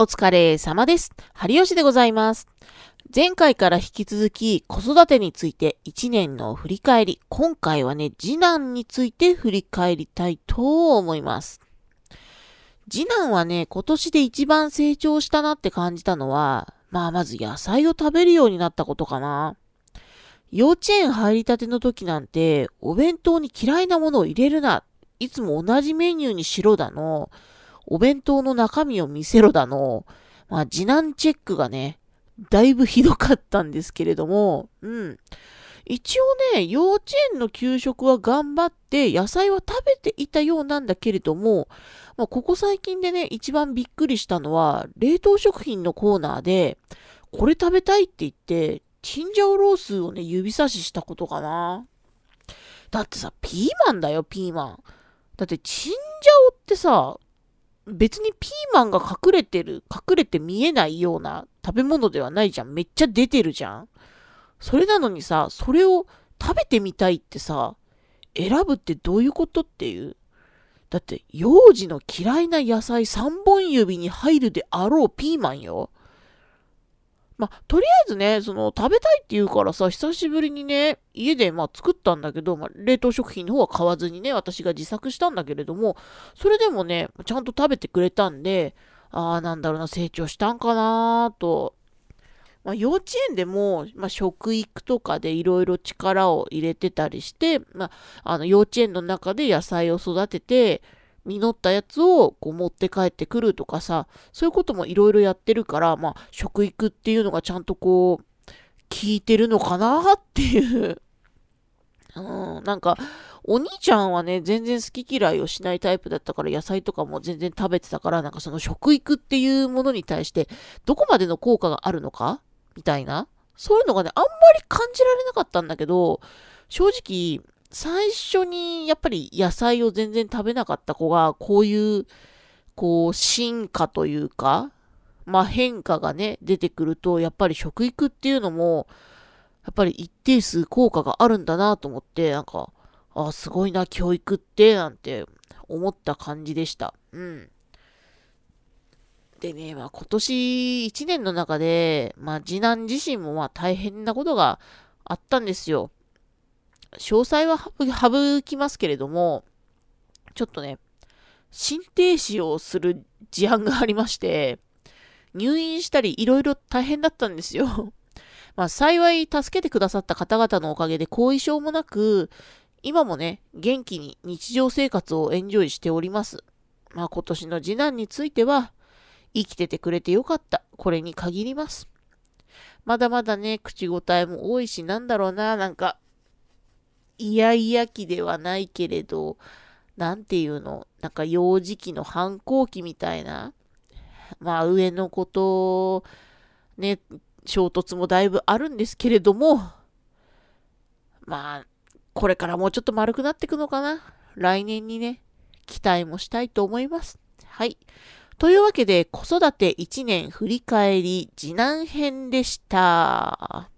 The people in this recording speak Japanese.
お疲れ様です。春吉でございます。前回から引き続き子育てについて1年の振り返り、今回はね、次男について振り返りたいと思います。次男はね、今年で一番成長したなって感じたのは、まあまず野菜を食べるようになったことかな。幼稚園入りたての時なんて、お弁当に嫌いなものを入れるな。いつも同じメニューにしろだの。お弁当の中身を見せろだの。まあ、次男チェックがね、だいぶひどかったんですけれども、うん。一応ね、幼稚園の給食は頑張って野菜は食べていたようなんだけれども、まあ、ここ最近でね、一番びっくりしたのは、冷凍食品のコーナーで、これ食べたいって言って、チンジャオロースをね、指差ししたことかな。だってさ、ピーマンだよ、ピーマン。だってチンジャオってさ、別にピーマンが隠れてる、隠れて見えないような食べ物ではないじゃん。めっちゃ出てるじゃん。それなのにさ、それを食べてみたいってさ、選ぶってどういうことっていう。だって、幼児の嫌いな野菜3本指に入るであろうピーマンよ。まあ、とりあえずね、その、食べたいって言うからさ、久しぶりにね、家でまあ作ったんだけど、まあ、冷凍食品の方は買わずにね、私が自作したんだけれども、それでもね、ちゃんと食べてくれたんで、ああ、なんだろうな、成長したんかなと。まあ、幼稚園でも、まあ、食育とかでいろいろ力を入れてたりして、まあ、あの、幼稚園の中で野菜を育てて、実ったやつをこう持って帰ってくるとかさ、そういうこともいろいろやってるから、まあ、食育っていうのがちゃんとこう、効いてるのかなっていううん、なんか、お兄ちゃんはね、全然好き嫌いをしないタイプだったから、野菜とかも全然食べてたから、なんかその食育っていうものに対して、どこまでの効果があるのか？みたいな。そういうのがね、あんまり感じられなかったんだけど、正直、最初にやっぱり野菜を全然食べなかった子が、こういう、こう、進化というか、まあ変化がね、出てくると、やっぱり食育っていうのも、やっぱり一定数効果があるんだなと思って、なんか、あ、すごいな、教育って、なんて思った感じでした。うん。でね、まあ今年1年の中で、まあ次男自身もまあ大変なことがあったんですよ。詳細は省きますけれども、ちょっとね、心停止をする事案がありまして、入院したりいろいろ大変だったんですよ。まあ幸い助けてくださった方々のおかげで後遺症もなく、今もね、元気に日常生活をエンジョイしております。まあ今年の次男については、生きててくれてよかった。これに限ります。まだまだね、口答えも多いし、なんだろうな、なんか、イヤイヤ期ではないけれど、なんていうの、なんか幼児期の反抗期みたいな、まあ上の子と、ね、衝突もだいぶあるんですけれども、まあ、これからもうちょっと丸くなっていくのかな？来年にね、期待もしたいと思います。はい。というわけで、子育て1年振り返り次男編でした。